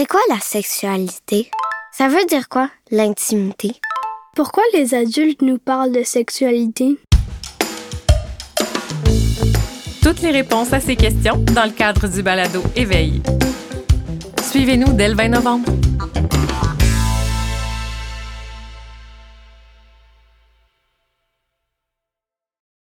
C'est quoi la sexualité? Ça veut dire quoi, l'intimité? Pourquoi les adultes nous parlent de sexualité? Toutes les réponses à ces questions dans le cadre du balado Éveil. Suivez-nous dès le 20 novembre.